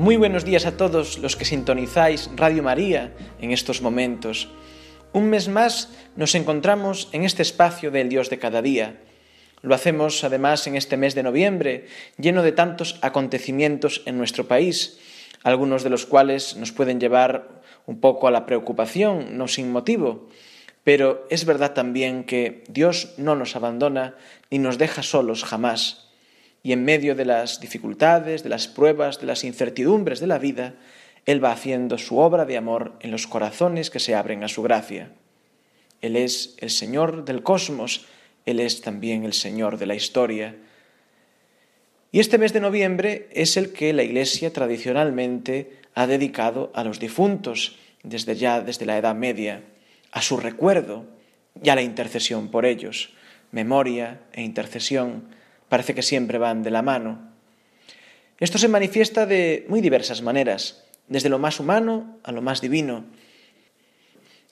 Muy buenos días a todos los que sintonizáis Radio María en estos momentos. Un mes más nos encontramos en este espacio del Dios de cada día. Lo hacemos además en este mes de noviembre, lleno de tantos acontecimientos en nuestro país, algunos de los cuales nos pueden llevar un poco a la preocupación, no sin motivo. Pero es verdad también que Dios no nos abandona ni nos deja solos jamás y en medio de las dificultades, de las pruebas, de las incertidumbres de la vida, Él va haciendo su obra de amor en los corazones que se abren a su gracia. Él es el Señor del cosmos, Él es también el Señor de la historia. Y este mes de noviembre es el que la Iglesia tradicionalmente ha dedicado a los difuntos, desde ya desde la Edad Media, a su recuerdo y a la intercesión por ellos. Memoria e intercesión parece que siempre van de la mano. Esto se manifiesta de muy diversas maneras, desde lo más humano a lo más divino,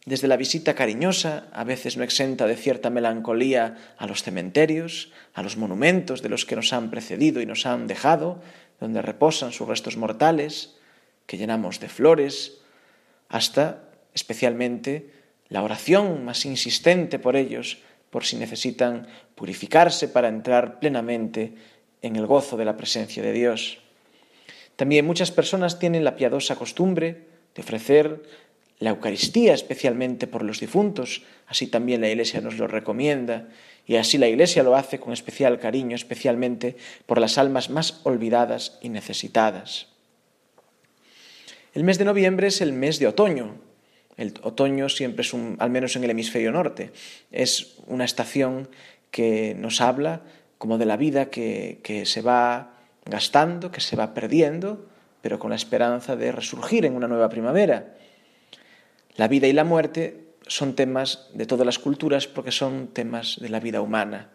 desde la visita cariñosa, a veces no exenta de cierta melancolía, a los cementerios, a los monumentos de los que nos han precedido y nos han dejado, donde reposan sus restos mortales, que llenamos de flores, hasta, especialmente, la oración más insistente por ellos, por si necesitan purificarse para entrar plenamente en el gozo de la presencia de Dios. También muchas personas tienen la piadosa costumbre de ofrecer la Eucaristía especialmente por los difuntos, así también la Iglesia nos lo recomienda, y así la Iglesia lo hace con especial cariño, especialmente por las almas más olvidadas y necesitadas. El mes de noviembre es el mes de otoño, el otoño siempre es un, al menos en el hemisferio norte, es una estación que nos habla como de la vida que, que se va gastando, que se va perdiendo, pero con la esperanza de resurgir en una nueva primavera. La vida y la muerte son temas de todas las culturas porque son temas de la vida humana.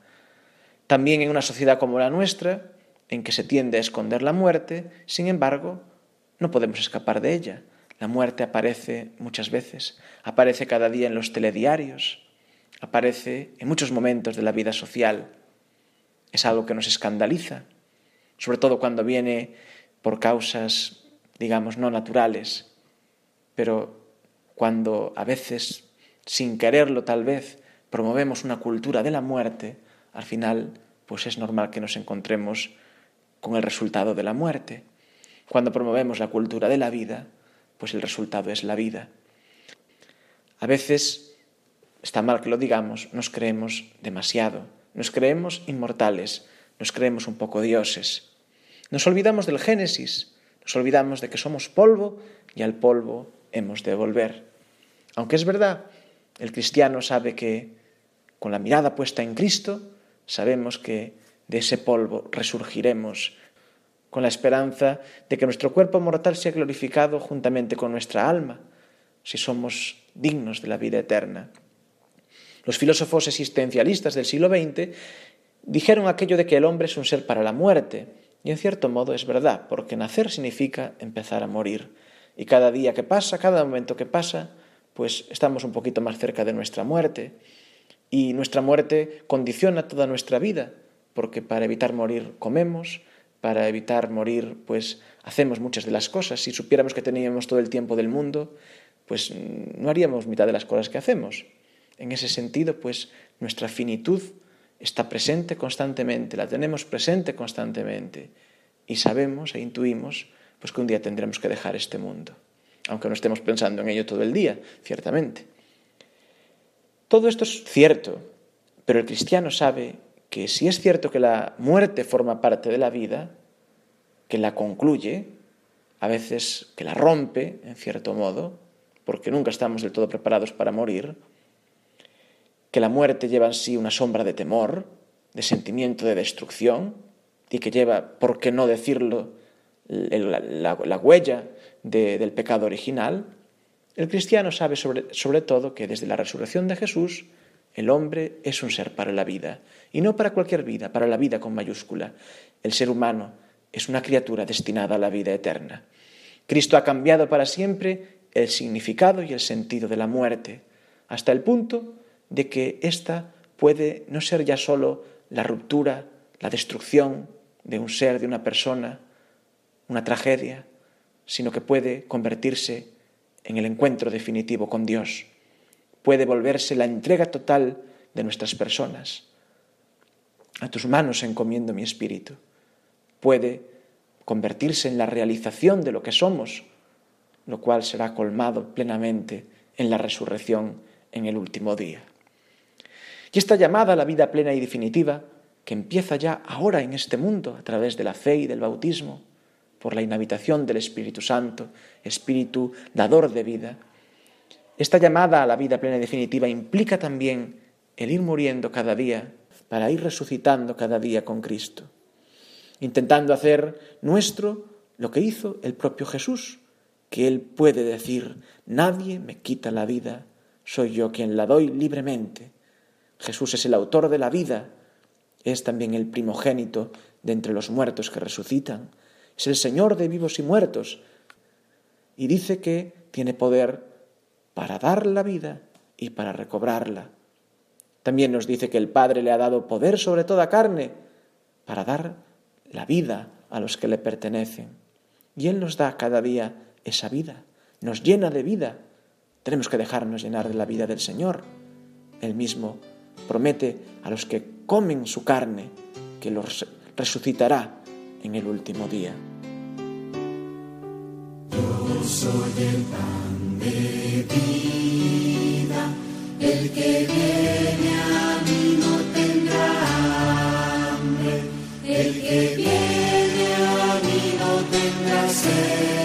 También en una sociedad como la nuestra, en que se tiende a esconder la muerte, sin embargo, no podemos escapar de ella. La muerte aparece muchas veces, aparece cada día en los telediarios, aparece en muchos momentos de la vida social. Es algo que nos escandaliza, sobre todo cuando viene por causas, digamos, no naturales, pero cuando a veces, sin quererlo tal vez, promovemos una cultura de la muerte, al final, pues es normal que nos encontremos con el resultado de la muerte. Cuando promovemos la cultura de la vida, pues el resultado es la vida. A veces, está mal que lo digamos, nos creemos demasiado, nos creemos inmortales, nos creemos un poco dioses. Nos olvidamos del Génesis, nos olvidamos de que somos polvo y al polvo hemos de volver. Aunque es verdad, el cristiano sabe que con la mirada puesta en Cristo, sabemos que de ese polvo resurgiremos con la esperanza de que nuestro cuerpo mortal sea glorificado juntamente con nuestra alma, si somos dignos de la vida eterna. Los filósofos existencialistas del siglo XX dijeron aquello de que el hombre es un ser para la muerte, y en cierto modo es verdad, porque nacer significa empezar a morir. Y cada día que pasa, cada momento que pasa, pues estamos un poquito más cerca de nuestra muerte. Y nuestra muerte condiciona toda nuestra vida, porque para evitar morir comemos, para evitar morir, pues hacemos muchas de las cosas. Si supiéramos que teníamos todo el tiempo del mundo, pues no haríamos mitad de las cosas que hacemos. En ese sentido, pues nuestra finitud está presente constantemente, la tenemos presente constantemente y sabemos e intuimos pues que un día tendremos que dejar este mundo, aunque no estemos pensando en ello todo el día, ciertamente. Todo esto es cierto, pero el cristiano sabe que si es cierto que la muerte forma parte de la vida, que la concluye, a veces que la rompe, en cierto modo, porque nunca estamos del todo preparados para morir, que la muerte lleva en sí una sombra de temor, de sentimiento de destrucción y que lleva, por qué no decirlo, la, huella del pecado original, el cristiano sabe sobre, sobre todo que desde la resurrección de Jesús el hombre es un ser para la vida, y no para cualquier vida, para la vida con mayúscula. El ser humano es una criatura destinada a la vida eterna. Cristo ha cambiado para siempre el significado y el sentido de la muerte, hasta el punto de que ésta puede no ser ya solo la ruptura, la destrucción de un ser, de una persona, una tragedia, sino que puede convertirse en el encuentro definitivo con Dios. Puede volverse la entrega total de nuestras personas. A tus manos encomiendo mi espíritu. Puede convertirse en la realización de lo que somos, lo cual será colmado plenamente en la resurrección en el último día. Y esta llamada a la vida plena y definitiva, que empieza ya ahora en este mundo a través de la fe y del bautismo, por la inhabitación del Espíritu Santo, Espíritu dador de vida. Esta llamada a la vida plena y definitiva implica también el ir muriendo cada día para ir resucitando cada día con Cristo, intentando hacer nuestro lo que hizo el propio Jesús, que Él puede decir, nadie me quita la vida, soy yo quien la doy libremente. Jesús es el autor de la vida, es también el primogénito de entre los muertos que resucitan, es el Señor de vivos y muertos. Y dice que tiene poder para dar la vida y para recobrarla. También nos dice que el Padre le ha dado poder sobre toda carne para dar la vida a los que le pertenecen. Y Él nos da cada día esa vida, nos llena de vida. Tenemos que dejarnos llenar de la vida del Señor. Él mismo promete a los que comen su carne que los resucitará en el último día. Yo soy el de vida, el que viene a mí no tendrá hambre, el que viene a mí no tendrá sed.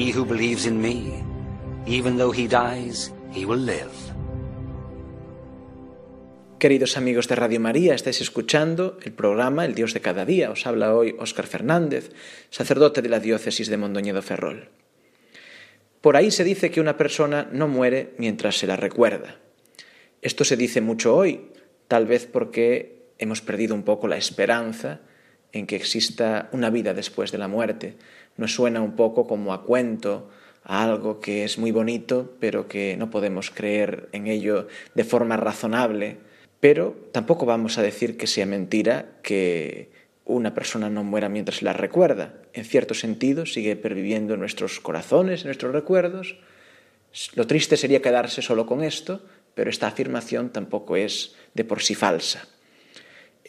He who believes in me, even though he dies, he will live. Queridos amigos de Radio María, estáis escuchando el programa El Dios de cada día. Os habla hoy Óscar Fernández, sacerdote de la diócesis de Mondoñedo Ferrol. Por ahí se dice que una persona no muere mientras se la recuerda. Esto se dice mucho hoy, tal vez porque hemos perdido un poco la esperanza en que exista una vida después de la muerte. Nos suena un poco como a cuento, a algo que es muy bonito, pero que no podemos creer en ello de forma razonable. Pero tampoco vamos a decir que sea mentira que una persona no muera mientras la recuerda. En cierto sentido, sigue perviviendo en nuestros corazones, en nuestros recuerdos. Lo triste sería quedarse solo con esto, pero esta afirmación tampoco es de por sí falsa.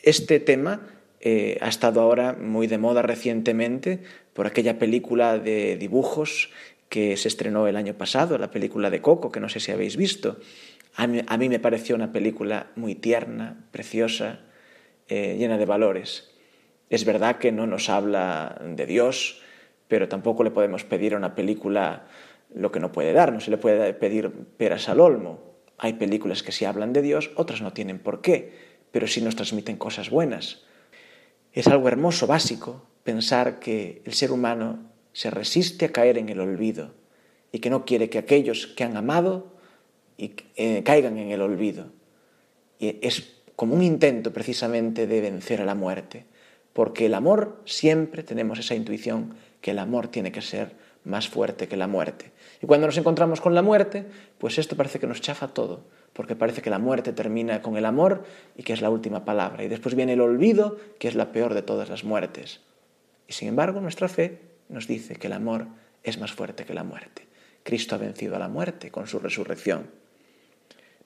Este tema eh, ha estado ahora muy de moda recientemente por aquella película de dibujos que se estrenó el año pasado, la película de Coco, que no sé si habéis visto. A mí, me pareció una película muy tierna, preciosa, eh, llena de valores. Es verdad que no nos habla de Dios, pero tampoco le podemos pedir a una película lo que no puede dar, no se le puede pedir peras al olmo. Hay películas que sí hablan de Dios, otras no tienen por qué, pero sí nos transmiten cosas buenas. Es algo hermoso, básico, pensar que el ser humano se resiste a caer en el olvido y que no quiere que aquellos que han amado eh, caigan en el olvido. Y es como un intento precisamente de vencer a la muerte, porque el amor siempre tenemos esa intuición que el amor tiene que ser más fuerte que la muerte. Y cuando nos encontramos con la muerte, pues esto parece que nos chafa todo, porque parece que la muerte termina con el amor y que es la última palabra. Y después viene el olvido, que es la peor de todas las muertes. Y sin embargo, nuestra fe nos dice que el amor es más fuerte que la muerte. Cristo ha vencido a la muerte con su resurrección.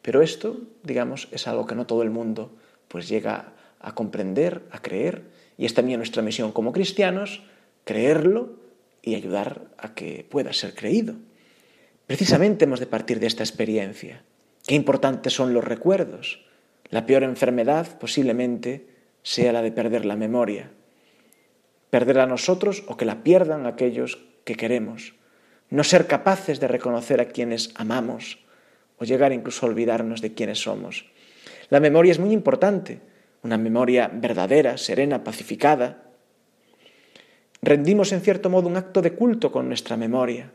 Pero esto, digamos, es algo que no todo el mundo pues llega a comprender, a creer, y es también nuestra misión como cristianos, creerlo y ayudar a que pueda ser creído. Precisamente hemos de partir de esta experiencia. Qué importantes son los recuerdos. La peor enfermedad posiblemente sea la de perder la memoria. Perder a nosotros o que la pierdan aquellos que queremos. No ser capaces de reconocer a quienes amamos o llegar incluso a olvidarnos de quienes somos. La memoria es muy importante, una memoria verdadera, serena, pacificada. Rendimos en cierto modo un acto de culto con nuestra memoria.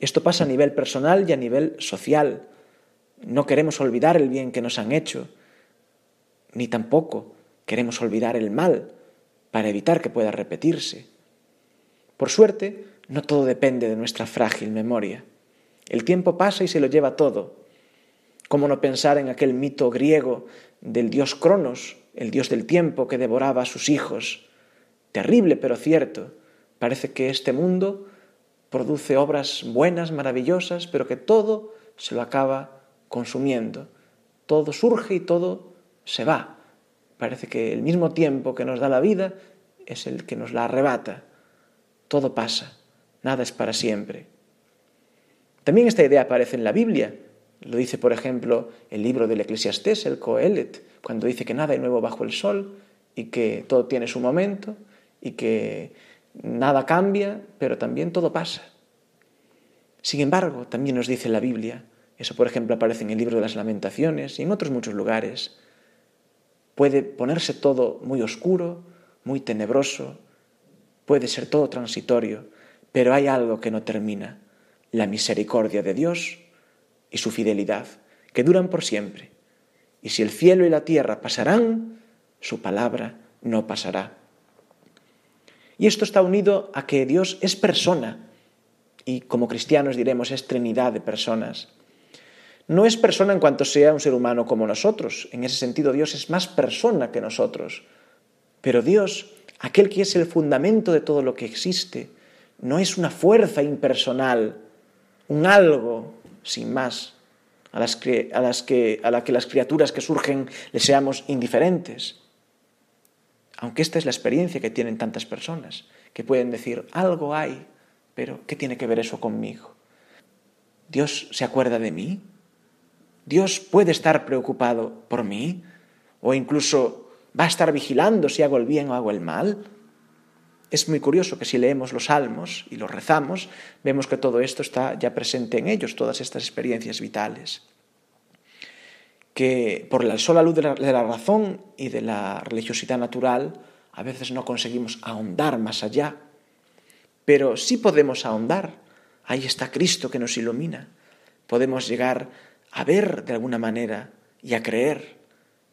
Esto pasa a nivel personal y a nivel social. No queremos olvidar el bien que nos han hecho, ni tampoco queremos olvidar el mal para evitar que pueda repetirse. Por suerte, no todo depende de nuestra frágil memoria. El tiempo pasa y se lo lleva todo. ¿Cómo no pensar en aquel mito griego del dios Cronos, el dios del tiempo que devoraba a sus hijos? Terrible pero cierto. Parece que este mundo produce obras buenas, maravillosas, pero que todo se lo acaba consumiendo. Todo surge y todo se va. Parece que el mismo tiempo que nos da la vida es el que nos la arrebata. Todo pasa, nada es para siempre. También esta idea aparece en la Biblia. Lo dice, por ejemplo, el libro del Eclesiastés, el Coelet, cuando dice que nada hay nuevo bajo el sol y que todo tiene su momento y que Nada cambia, pero también todo pasa. Sin embargo, también nos dice la Biblia, eso por ejemplo aparece en el libro de las lamentaciones y en otros muchos lugares, puede ponerse todo muy oscuro, muy tenebroso, puede ser todo transitorio, pero hay algo que no termina, la misericordia de Dios y su fidelidad, que duran por siempre. Y si el cielo y la tierra pasarán, su palabra no pasará. Y esto está unido a que Dios es persona, y como cristianos diremos es trinidad de personas. No es persona en cuanto sea un ser humano como nosotros, en ese sentido Dios es más persona que nosotros, pero Dios, aquel que es el fundamento de todo lo que existe, no es una fuerza impersonal, un algo sin más, a, las que, a, las que, a la que las criaturas que surgen le seamos indiferentes. Aunque esta es la experiencia que tienen tantas personas, que pueden decir, algo hay, pero ¿qué tiene que ver eso conmigo? ¿Dios se acuerda de mí? ¿Dios puede estar preocupado por mí? ¿O incluso va a estar vigilando si hago el bien o hago el mal? Es muy curioso que si leemos los salmos y los rezamos, vemos que todo esto está ya presente en ellos, todas estas experiencias vitales que por la sola luz de la, razón y de la religiosidad natural a veces no conseguimos ahondar más allá, pero sí podemos ahondar. Ahí está Cristo que nos ilumina. Podemos llegar a ver de alguna manera y a creer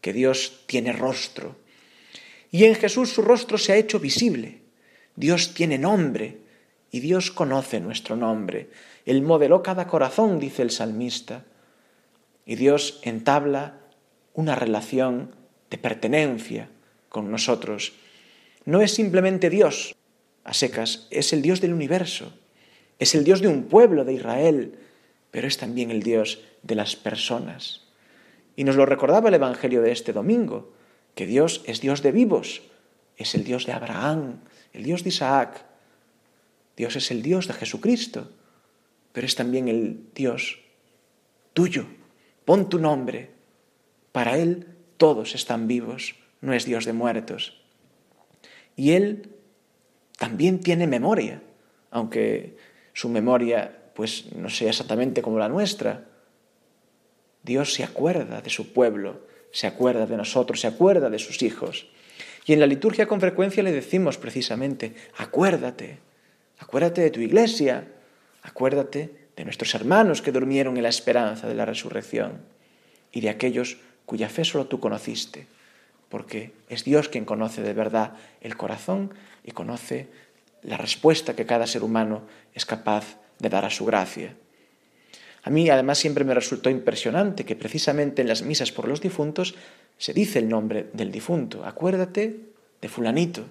que Dios tiene rostro. Y en Jesús su rostro se ha hecho visible. Dios tiene nombre y Dios conoce nuestro nombre. Él modeló cada corazón, dice el salmista y Dios entabla una relación de pertenencia con nosotros. No es simplemente Dios a secas, es el Dios del universo, es el Dios de un pueblo de Israel, pero es también el Dios de las personas. Y nos lo recordaba el Evangelio de este domingo, que Dios es Dios de vivos, es el Dios de Abraham, el Dios de Isaac, Dios es el Dios de Jesucristo, pero es también el Dios tuyo. Pon tu nombre. Para Él todos están vivos, no es Dios de muertos. Y Él también tiene memoria, aunque su memoria pues no sea exactamente como la nuestra. Dios se acuerda de su pueblo, se acuerda de nosotros, se acuerda de sus hijos. Y en la liturgia con frecuencia le decimos precisamente, acuérdate, acuérdate de tu iglesia, acuérdate de nuestros hermanos que durmieron en la esperanza de la resurrección y de aquellos cuya fe solo tú conociste, porque es Dios quien conoce de verdad el corazón y conoce la respuesta que cada ser humano es capaz de dar a su gracia. A mí además siempre me resultó impresionante que precisamente en las misas por los difuntos se dice el nombre del difunto. Acuérdate de fulanito,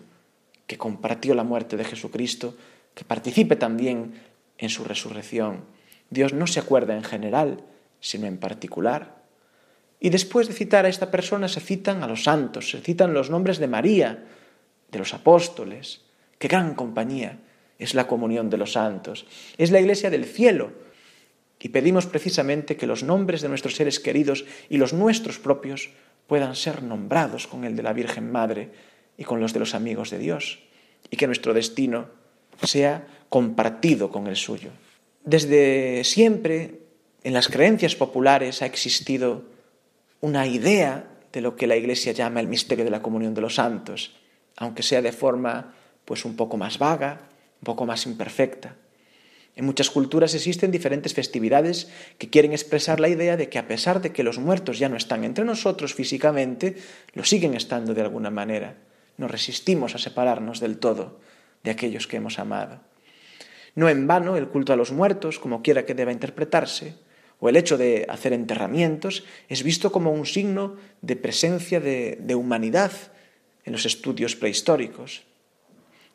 que compartió la muerte de Jesucristo, que participe también en su resurrección. Dios no se acuerda en general, sino en particular. Y después de citar a esta persona se citan a los santos, se citan los nombres de María, de los apóstoles. ¡Qué gran compañía! Es la comunión de los santos, es la iglesia del cielo, y pedimos precisamente que los nombres de nuestros seres queridos y los nuestros propios puedan ser nombrados con el de la Virgen Madre y con los de los amigos de Dios, y que nuestro destino sea compartido con el suyo. Desde siempre, en las creencias populares ha existido una idea de lo que la Iglesia llama el misterio de la comunión de los santos, aunque sea de forma pues un poco más vaga, un poco más imperfecta. En muchas culturas existen diferentes festividades que quieren expresar la idea de que a pesar de que los muertos ya no están entre nosotros físicamente, lo siguen estando de alguna manera. Nos resistimos a separarnos del todo de aquellos que hemos amado. No en vano el culto a los muertos, como quiera que deba interpretarse, o el hecho de hacer enterramientos, es visto como un signo de presencia de, humanidad en los estudios prehistóricos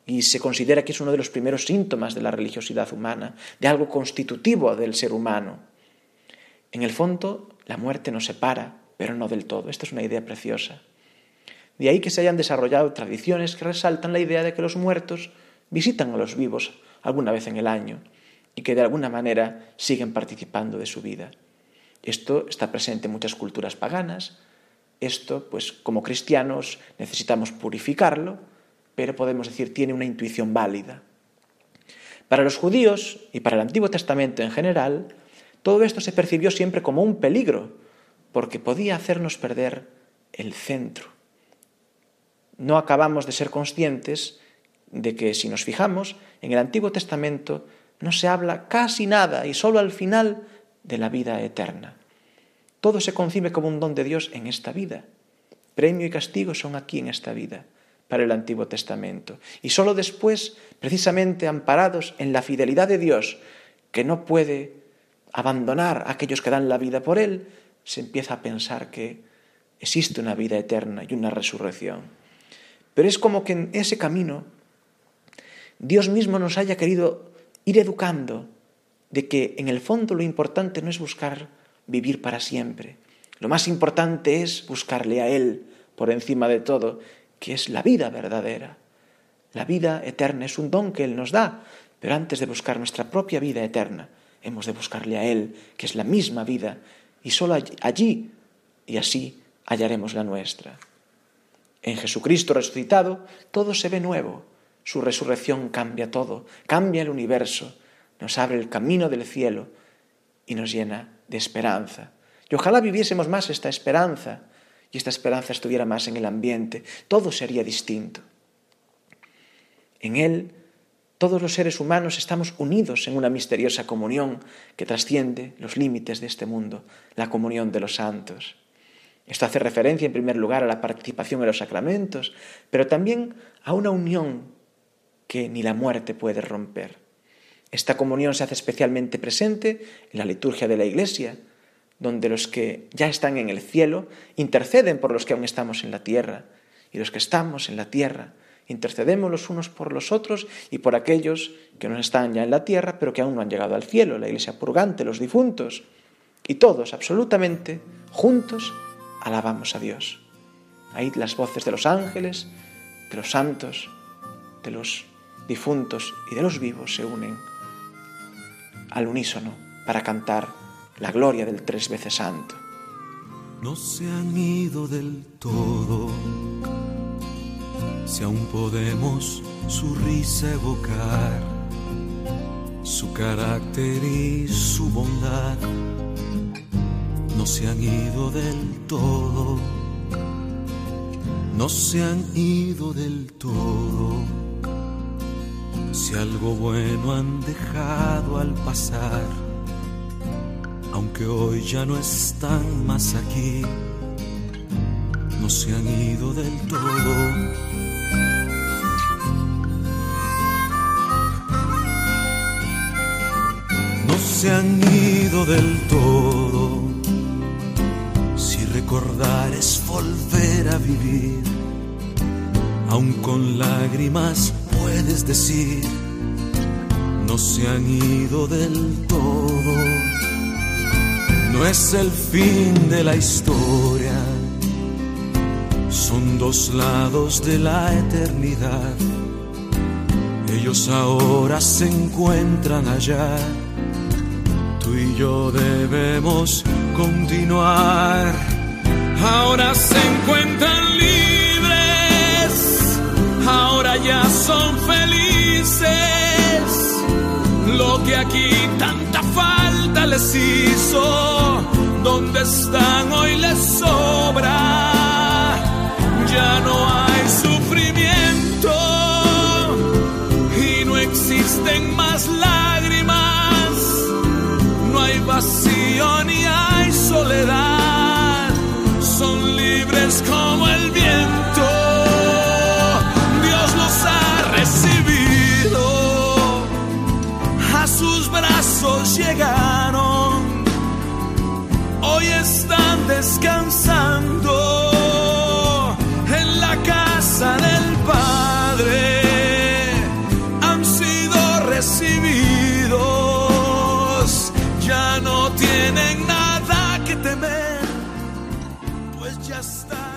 y se considera que es uno de los primeros síntomas de la religiosidad humana, de algo constitutivo del ser humano. En el fondo, la muerte nos separa, pero no del todo. Esta es una idea preciosa. De ahí que se hayan desarrollado tradiciones que resaltan la idea de que los muertos visitan a los vivos alguna vez en el año y que de alguna manera siguen participando de su vida. Esto está presente en muchas culturas paganas. Esto, pues como cristianos, necesitamos purificarlo pero podemos decir tiene una intuición válida. Para los judíos y para el Antiguo Testamento en general, todo esto se percibió siempre como un peligro, porque podía hacernos perder el centro. No acabamos de ser conscientes de que si nos fijamos, en el Antiguo Testamento no se habla casi nada y solo al final de la vida eterna. Todo se concibe como un don de Dios en esta vida. Premio y castigo son aquí en esta vida para el Antiguo Testamento. Y sólo después, precisamente amparados en la fidelidad de Dios, que no puede abandonar a aquellos que dan la vida por Él, se empieza a pensar que existe una vida eterna y una resurrección. Pero es como que en ese camino Dios mismo nos haya querido ir educando de que en el fondo lo importante no es buscar vivir para siempre. Lo más importante es buscarle a Él por encima de todo que es la vida verdadera. La vida eterna es un don que Él nos da, pero antes de buscar nuestra propia vida eterna, hemos de buscarle a Él, que es la misma vida, y solo allí y así hallaremos la nuestra. En Jesucristo resucitado, todo se ve nuevo. Su resurrección cambia todo, cambia el universo, nos abre el camino del cielo y nos llena de esperanza. Y ojalá viviésemos más esta esperanza, y esta esperanza estuviera más en el ambiente, todo sería distinto. En Él, todos los seres humanos estamos unidos en una misteriosa comunión que trasciende los límites de este mundo, la comunión de los santos. Esto hace referencia en primer lugar a la participación en los sacramentos, pero también a una unión ni la muerte puede romper. Esta comunión se hace especialmente presente en la liturgia de la Iglesia, donde los que ya están en el cielo interceden por los que aún estamos en la tierra, y los que estamos en la tierra intercedemos los unos por los otros y por aquellos que no están ya en la tierra, pero que aún no han llegado al cielo, la iglesia purgante, los difuntos, y todos, absolutamente, juntos, alabamos a Dios. Ahí las voces de los ángeles, de los santos, de los difuntos y de los vivos se unen al unísono para cantar la gloria del tres veces santo. No se han ido del todo, si aún podemos su risa evocar, su carácter y su bondad, no se han ido del todo, no se han ido del todo si algo bueno han dejado al pasar, aunque hoy ya no están más aquí, no se han ido del todo. No se han ido del todo, si recordar es volver a vivir, aun con lágrimas puedes decir, no se han ido del todo. No es el fin de la historia, son dos lados de la eternidad. Ellos ahora se encuentran allá, tú y yo debemos continuar. Ahora se encuentran libres, ya son felices. Lo que aquí tanta falta les hizo, donde están hoy les sobra. Ya no hay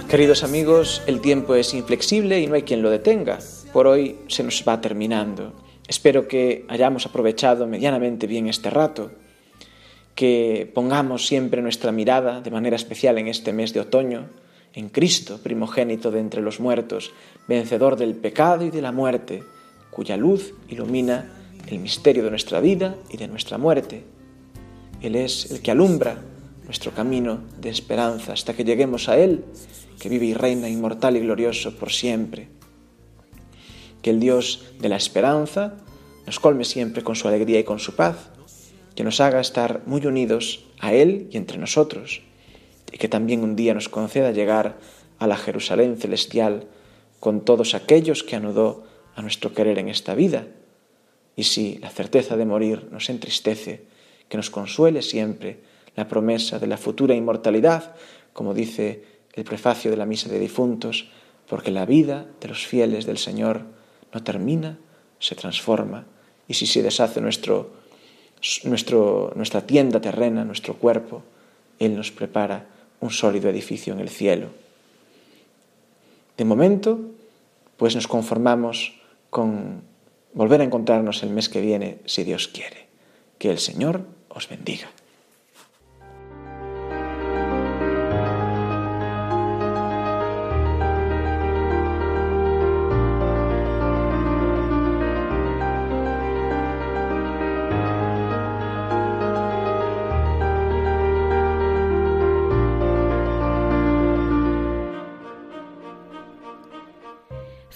Queridos amigos, el tiempo es inflexible y no hay quien lo detenga. Por hoy se nos va terminando. Espero que hayamos aprovechado medianamente bien este rato, que pongamos siempre nuestra mirada, de manera especial en este mes de otoño, en Cristo, primogénito de entre los muertos, vencedor del pecado y de la muerte, cuya luz ilumina el misterio de nuestra vida y de nuestra muerte. Él es el que alumbra nuestro camino de esperanza hasta que lleguemos a Él, que vive y reina inmortal y glorioso por siempre. Que el Dios de la esperanza nos colme siempre con su alegría y con su paz, que nos haga estar muy unidos a Él y entre nosotros, y que también un día nos conceda llegar a la Jerusalén celestial con todos aquellos que anudó a nuestro querer en esta vida. Y si la certeza de morir nos entristece, que nos consuele siempre la promesa de la futura inmortalidad, como dice el prefacio de la misa de difuntos, porque la vida de los fieles del Señor no termina, se transforma, y si se deshace nuestro, nuestro, nuestra tienda terrena, nuestro cuerpo, Él nos prepara un sólido edificio en el cielo. De momento, pues nos conformamos con volver a encontrarnos el mes que viene, si Dios quiere. Que el Señor os bendiga.